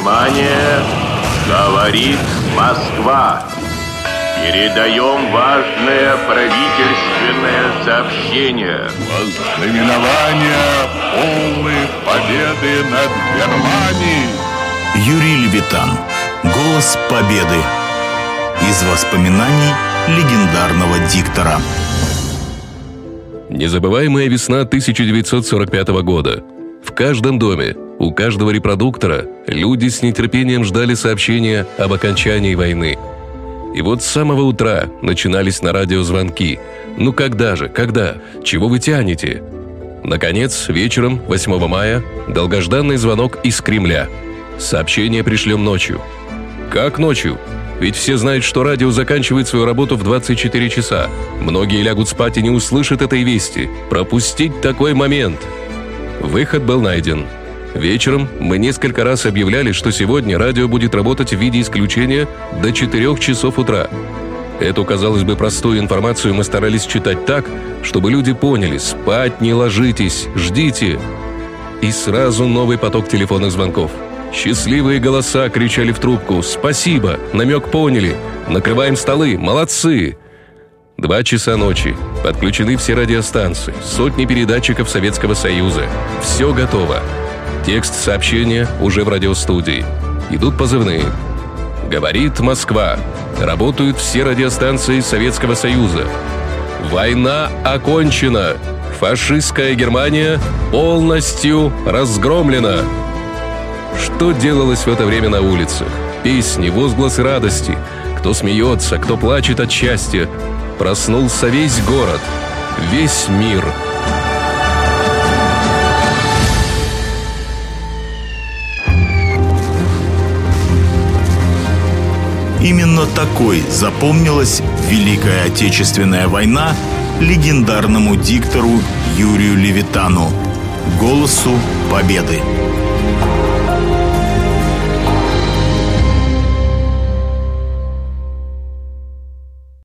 Внимание! Говорит Москва! Передаем важное правительственное сообщение. Знаменование полной победы над Германией. Юрий Левитан. Голос победы. Из воспоминаний легендарного диктора. Незабываемая весна 1945 года. В каждом доме, у каждого репродуктора люди с нетерпением ждали сообщения об окончании войны. И вот с самого утра начинались на радио звонки. Ну когда же, когда? Чего вы тянете? Наконец, вечером, 8 мая, долгожданный звонок из Кремля. Сообщение пришлем ночью. Как ночью? Ведь все знают, что радио заканчивает свою работу в 24 часа. Многие лягут спать и не услышат этой вести. Пропустить такой момент. Выход был найден. Вечером мы несколько раз объявляли, что сегодня радио будет работать в виде исключения до 4 часов утра. Эту, казалось бы, простую информацию мы старались читать так, чтобы люди поняли «спать не ложитесь, ждите». И сразу новый поток телефонных звонков – Счастливые голоса кричали в трубку «Спасибо! Намек поняли! Накрываем столы! Молодцы!» Два часа ночи. Подключены все радиостанции, сотни передатчиков Советского Союза. Все готово. Текст сообщения уже в радиостудии. Идут позывные. Говорит Москва. Работают все радиостанции Советского Союза. Война окончена. Фашистская Германия полностью разгромлена. Что делалось в это время на улицах? Песни, возгласы радости. Кто смеется, кто плачет от счастья. Проснулся весь город, весь мир. Именно такой запомнилась Великая Отечественная война легендарному диктору Юрию Левитану, голосу победы.